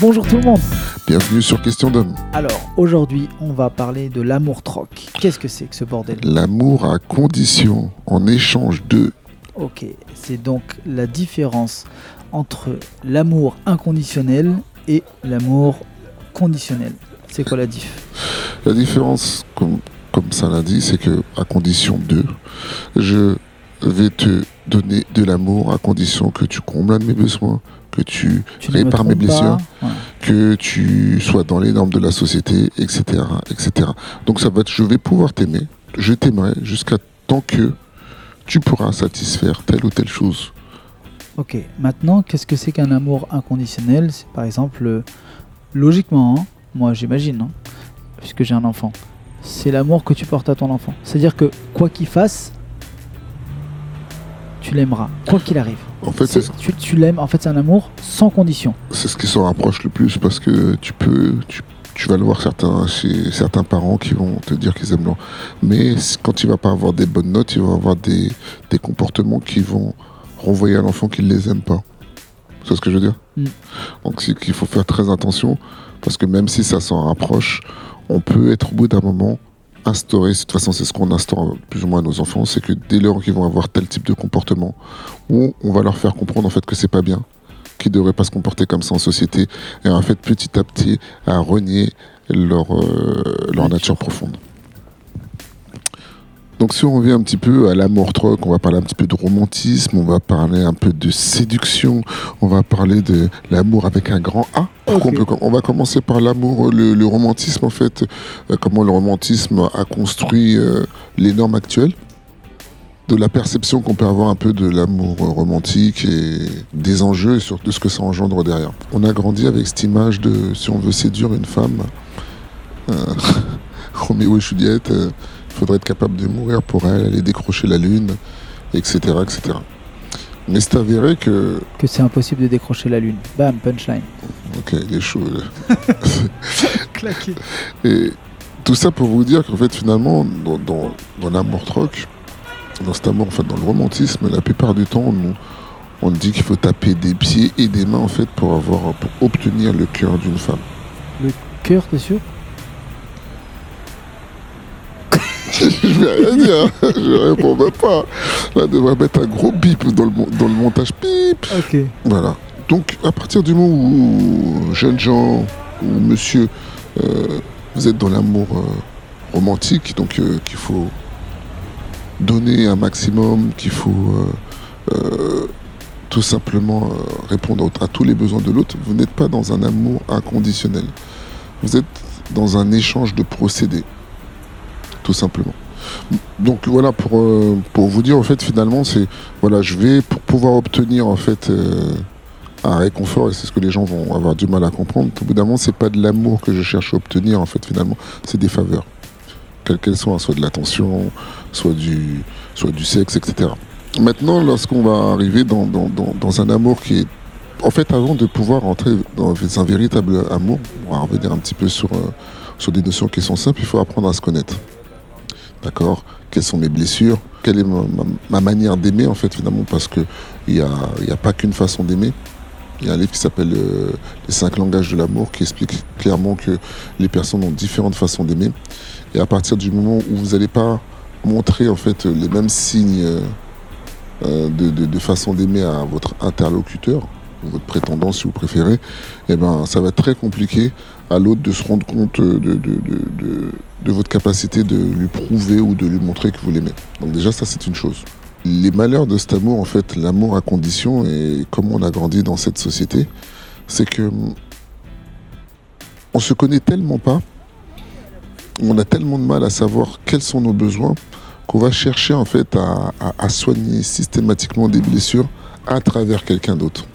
Bonjour tout le monde. Bienvenue sur Question d'homme. Alors, aujourd'hui, on va parler de l'amour troc. Qu'est-ce que c'est que ce bordel? L'amour à condition, en échange de. Ok, c'est donc la différence entre l'amour inconditionnel et l'amour conditionnel. C'est quoi la diff? La différence, comme, comme ça l'a dit, c'est que à condition de, je vais te donner de l'amour à condition que tu combles un de mes besoins, que tu, Tu répares mes blessures, que tu sois dans les normes de la société, etc., etc. Donc ça va être, je vais pouvoir t'aimer, je t'aimerai jusqu'à tant que tu pourras satisfaire telle ou telle chose. Ok, maintenant, qu'est-ce que c'est qu'un amour inconditionnel? C'est par exemple, euh, logiquement, hein, moi j'imagine, hein, puisque j'ai un enfant, c'est l'amour que tu portes à ton enfant. C'est-à-dire que quoi qu'il fasse, tu l'aimeras, quoi qu'il arrive. En fait, C'est- tu tu l'aimes, en fait c'est un amour sans condition. c'est ce qui s'en rapproche le plus parce que tu peux, tu, tu vas le voir certains, chez certains parents qui vont te dire qu'ils aiment leur. Mais quand il va pas avoir des bonnes notes, il va avoir des, des comportements qui vont renvoyer à l'enfant qu'il les aime pas. C'est ce que je veux dire? Mm. Donc c'est qu'il faut faire très attention parce que même si ça s'en rapproche, on peut être au bout d'un moment instauré, de toute façon c'est ce qu'on instaure plus ou moins à nos enfants, c'est que dès lors qu'ils vont avoir tel type de comportement, où on va leur faire comprendre en fait que c'est pas bien, qu'ils ne devraient pas se comporter comme ça en société, et en fait petit à petit à renier leur, euh, leur nature profonde. Donc si on revient un petit peu à l'amour troc, on va parler un petit peu de romantisme, on va parler un peu de séduction, on va parler de l'amour avec un grand A. On, peut- on va commencer par l'amour, le, le romantisme en fait, euh, comment le romantisme a construit euh, les normes actuelles, de la perception qu'on peut avoir un peu de l'amour romantique et des enjeux et surtout de ce que ça engendre derrière. On a grandi avec cette image de si on veut séduire une femme, euh, Roméo et Juliette, faudrait être capable de mourir pour elle, aller décrocher la lune, etc. etc. Mais c'est avéré que Que c'est impossible de décrocher la lune. Bam, punchline. Ok, il est chaud. Claqué. Et tout ça pour vous dire qu'en fait, finalement, dans, dans, dans l'amour troc, dans cet amour, en fait, dans le romantisme, la plupart du temps, on, on dit qu'il faut taper des pieds et des mains, en fait, pour, avoir, pour obtenir le cœur d'une femme. Cœur, t'es sûr? Je vais rien dire, je réponds même pas. Là, on devrait mettre un gros bip dans le, dans le montage. Bip Ok. Voilà. Donc, à partir du moment où, jeunes gens ou monsieur, euh, vous êtes dans l'amour euh, romantique, donc euh, qu'il faut donner un maximum, qu'il faut tout simplement répondre à tous les besoins de l'autre, vous n'êtes pas dans un amour inconditionnel. Vous êtes dans un échange de procédés, tout simplement. Donc voilà pour, euh, pour vous dire en fait finalement c'est voilà je vais pour pouvoir obtenir en fait euh, un réconfort et c'est ce que les gens vont avoir du mal à comprendre. Au bout d'un moment c'est pas de l'amour que je cherche à obtenir en fait finalement c'est des faveurs quelles qu'elles soient soit de l'attention soit du soit du sexe etc. Maintenant lorsqu'on va arriver dans, dans, dans, un amour qui est en fait avant de pouvoir entrer dans un véritable amour on va revenir un petit peu sur euh, sur des notions qui sont simples il faut apprendre à se connaître. D'accord Quelles sont mes blessures? Quelle est ma, ma- ma manière d'aimer, en fait, finalement? Parce qu'il n'y a, y a pas qu'une façon d'aimer. Il y a un livre qui s'appelle euh, Les cinq langages de l'amour qui explique clairement que les personnes ont différentes façons d'aimer. Et à partir du moment où vous n'allez pas montrer, en fait, les mêmes signes euh, euh, de, façon d'aimer à votre interlocuteur, votre prétendant, si vous préférez, eh ben, ça va être très compliqué à l'autre de se rendre compte de, de, votre capacité de lui prouver ou de lui montrer que vous l'aimez. Donc déjà, ça, c'est une chose. Les malheurs de cet amour, en fait, l'amour à condition et comment on a grandi dans cette société, c'est que on se connaît tellement pas, on a tellement de mal à savoir quels sont nos besoins qu'on va chercher en fait à soigner systématiquement des blessures à travers quelqu'un d'autre.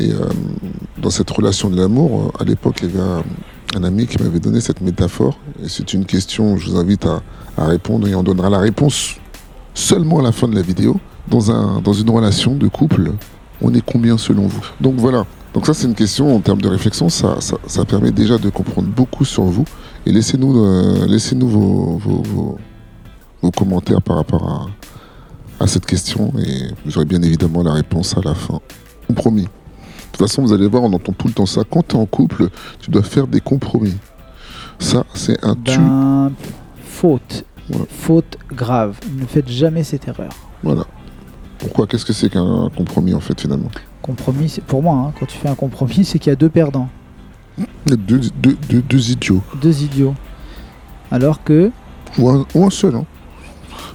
Et euh, dans cette relation de l'amour, euh, à l'époque, il y avait un, un ami qui m'avait donné cette métaphore. Et c'est une question, je vous invite à, répondre et on donnera la réponse seulement à la fin de la vidéo. Dans, un, dans une relation de couple, on est combien selon vous? Donc voilà. Donc ça, c'est une question en termes de réflexion. Ça, ça, ça permet déjà de comprendre beaucoup sur vous. Et laissez-nous euh, laissez-nous vos, vos, vos- vos commentaires par rapport à, à cette question. Et vous aurez bien évidemment la réponse à la fin. Promis. De toute façon, vous allez voir, on entend tout le temps ça. Quand tu es en couple, tu dois faire des compromis. Ça, c'est un tu. Ben, faute. Faute grave. Ne faites jamais cette erreur. Voilà. Pourquoi? Qu'est-ce que c'est qu'un compromis, en fait, finalement? Compromis, c'est pour moi, hein, quand tu fais un compromis, c'est qu'il y a deux perdants, deux, deux- deux- deux idiots. deux idiots. Alors que Ou un, ou un seul. hein.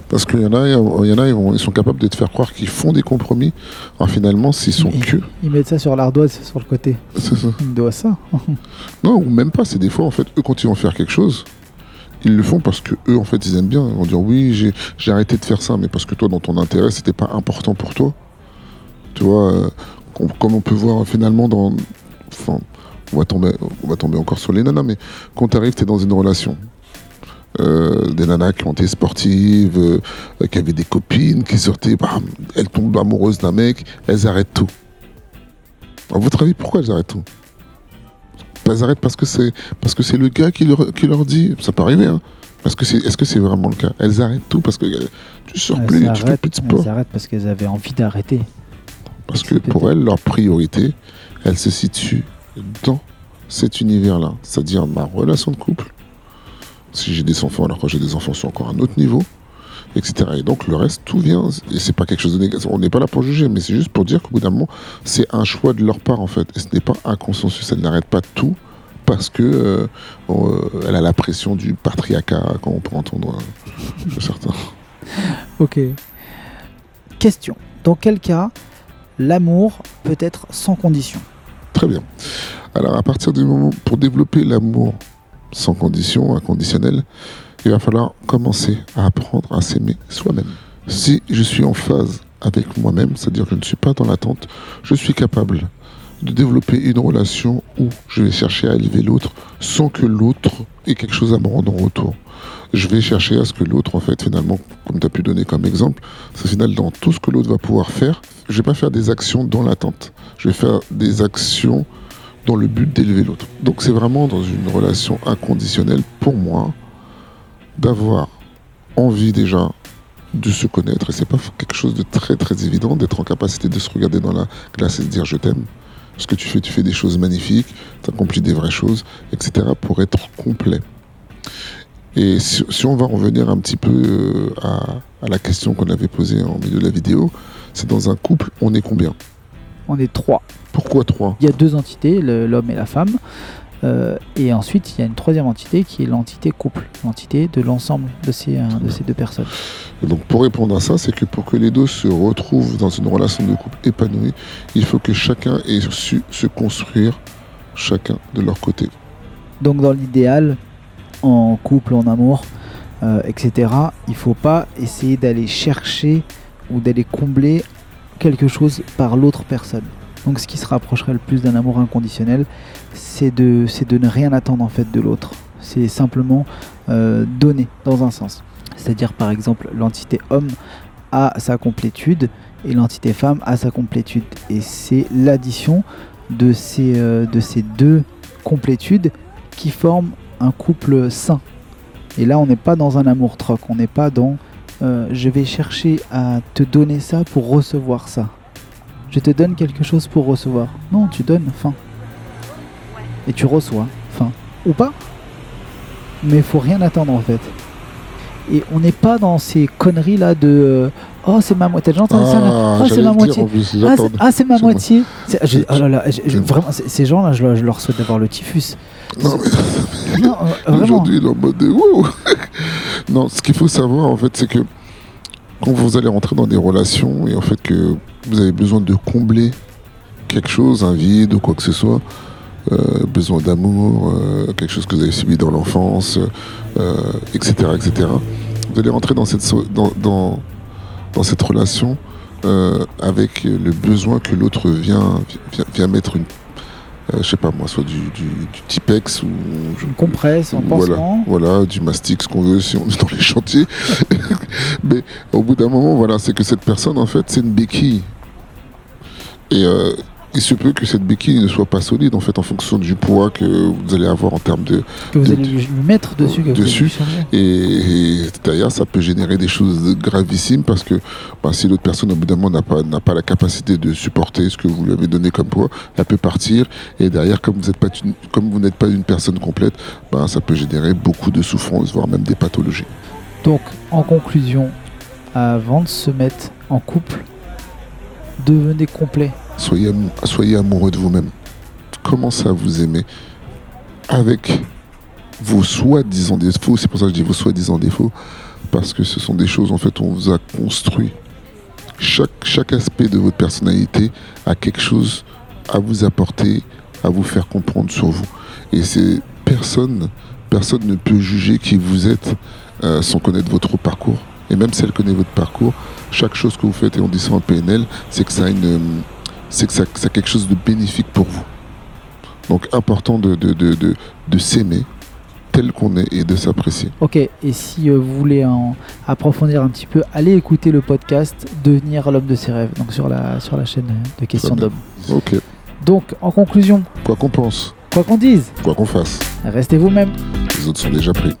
Parce qu'il y en a, il y en a ils, vont- ils sont capables de te faire croire qu'ils font des compromis. Alors finalement, s'ils sont ils, que. ils mettent ça sur l'ardoise, sur le côté. C'est ça. Ils doivent ça. Non, ou même pas. C'est des fois, en fait, eux, quand ils vont faire quelque chose, ils le font parce que eux, en fait, ils aiment bien. Ils vont dire oui, j'ai arrêté de faire ça, mais parce que toi, dans ton intérêt, c'était pas important pour toi. Tu vois, euh, com- comme on peut voir finalement dans. Enfin, on va tomber, on va tomber encore sur les nanas, mais quand tu arrives, tu es dans une relation. Euh, des nanas qui ont été sportives, euh, qui avaient des copines, qui sortaient, bam, elles tombent amoureuses d'un mec, elles arrêtent tout. À votre avis, pourquoi elles arrêtent tout? Elles arrêtent parce que c'est parce que c'est le gars qui leur, qui leur dit, ça peut arriver, hein. Parce que c'est, est-ce que c'est vraiment le cas? Elles arrêtent tout parce que euh, tu sors Elles plus, tu fais plus de elles sport. s'arrêtent parce qu'elles avaient envie d'arrêter. Parce que pour elles, leur priorité, elle se situe dans cet univers-là, c'est-à-dire ma relation de couple. Si j'ai des enfants, alors quand j'ai des enfants, c'est encore un autre niveau, etc. Et donc le reste, tout vient, et c'est pas quelque chose de négatif. On n'est pas là pour juger, mais c'est juste pour dire qu'au bout d'un moment, c'est un choix de leur part en fait, et ce n'est pas un consensus. Elle n'arrête pas tout parce que euh, euh, elle a la pression du patriarcat, quand on peut entendre euh, certains. Ok. Question. Dans quel cas l'amour peut être sans condition? Très bien. Alors, à partir du moment, pour développer l'amour sans condition, inconditionnel, il va falloir commencer à apprendre à s'aimer soi-même. Si je suis en phase avec moi-même, c'est-à-dire que je ne suis pas dans l'attente, je suis capable de développer une relation où je vais chercher à élever l'autre sans que l'autre ait quelque chose à me rendre en retour. Je vais chercher à ce que l'autre, en fait, finalement, comme tu as pu donner comme exemple, c'est final dans tout ce que l'autre va pouvoir faire, je vais pas faire des actions dans l'attente. Je vais faire des actions dans le but d'élever l'autre. Donc c'est vraiment dans une relation inconditionnelle pour moi d'avoir envie déjà de se connaître et c'est pas quelque chose de très très évident d'être en capacité de se regarder dans la glace et de dire je t'aime. Ce que tu fais, tu fais des choses magnifiques, tu accomplis des vraies choses, etc. pour être complet. Et si, on va revenir un petit peu euh, à, à la question qu'on avait posée en milieu de la vidéo, c'est dans un couple, on est combien? On est trois. Pourquoi trois Il y a deux entités, l'homme et la femme. Euh, et ensuite, il y a une troisième entité qui est l'entité couple, l'entité de l'ensemble de ces, euh, de ces deux personnes. Et donc pour répondre à ça, c'est que pour que les deux se retrouvent dans une relation de couple épanouie, il faut que chacun ait su se construire chacun de leur côté. Donc dans l'idéal, en couple, en amour, euh, etc., il faut pas essayer d'aller chercher ou d'aller combler quelque chose par l'autre personne. Donc ce qui se rapprocherait le plus d'un amour inconditionnel, c'est de, de ne rien attendre en fait de l'autre. C'est simplement euh, donner dans un sens. C'est-à-dire par exemple l'entité homme a sa complétude et l'entité femme a sa complétude. Et c'est l'addition de ces, euh, de ces deux complétudes qui forment un couple sain. Et là, on n'est pas dans un amour troc, on n'est pas dans euh, je vais chercher à te donner ça pour recevoir ça. Je te donne quelque chose pour recevoir. Non, tu donnes, fin. Et tu reçois, fin. Ou pas. Mais faut rien attendre en fait. Et on n'est pas dans ces conneries là de euh, oh c'est ma moitié. T'as déjà entendu ça là Oh c'est ma moitié. Ah, c'est-. Ah, c'est ma moitié. Oh là là, vraiment, ces gens-là, je, leur- je leur souhaite d'avoir le typhus. Non, mais Non, euh, aujourd'hui, il est en mode de wouh Non, ce qu'il faut savoir, en fait, c'est que quand vous allez rentrer dans des relations et en fait que vous avez besoin de combler quelque chose, un vide ou quoi que ce soit, euh, besoin d'amour, euh, quelque chose que vous avez subi dans l'enfance, euh, etc., etc. Vous allez rentrer dans cette, dans, dans, cette relation avec le besoin que l'autre vient, vient, vient mettre une, je sais pas moi, soit du, du, du Tipex ou je- Une compresse, un voilà, pansement. voilà, du mastic, ce qu'on veut si on est dans les chantiers. Mais au bout d'un moment, voilà, c'est que cette personne, en fait, c'est une béquille. Et euh, il se peut que cette béquille ne soit pas solide en fait en fonction du poids que vous allez avoir en termes de Que vous de- allez lui mettre dessus, que dessus. et, et d'ailleurs ça peut générer des choses gravissimes parce que bah, si l'autre personne au bout d'un moment n'a pas n'a pas la capacité de supporter ce que vous lui avez donné comme poids elle peut partir et derrière comme vous n'êtes pas une, comme vous n'êtes pas une personne complète bah, ça peut générer beaucoup de souffrance voire même des pathologies Donc, en conclusion, avant de se mettre en couple, devenez complet. Soyez amou- soyez amoureux de vous-même. Commencez à vous aimer avec vos soi-disant défauts c'est pour ça que je dis vos soi-disant défauts parce que ce sont des choses en fait on vous a construit. Chaque, aspect de votre personnalité a quelque chose à vous apporter à vous faire comprendre sur vous. Et c'est personne personne ne peut juger qui vous êtes euh, sans connaître votre parcours. Et même si elle connaît votre parcours chaque chose que vous faites et on dit ça en PNL c'est que ça a une c'est que ça, ça a quelque chose de bénéfique pour vous. Donc important de, de, de, de, de s'aimer tel qu'on est et de s'apprécier. Ok, et si euh, vous voulez en approfondir un petit peu, allez écouter le podcast Devenir l'homme de ses rêves, donc sur la, sur la chaîne de questions d'hommes. ok. Donc, en conclusion, quoi qu'on pense. Quoi qu'on dise, quoi qu'on fasse. Restez vous-même. les autres sont déjà pris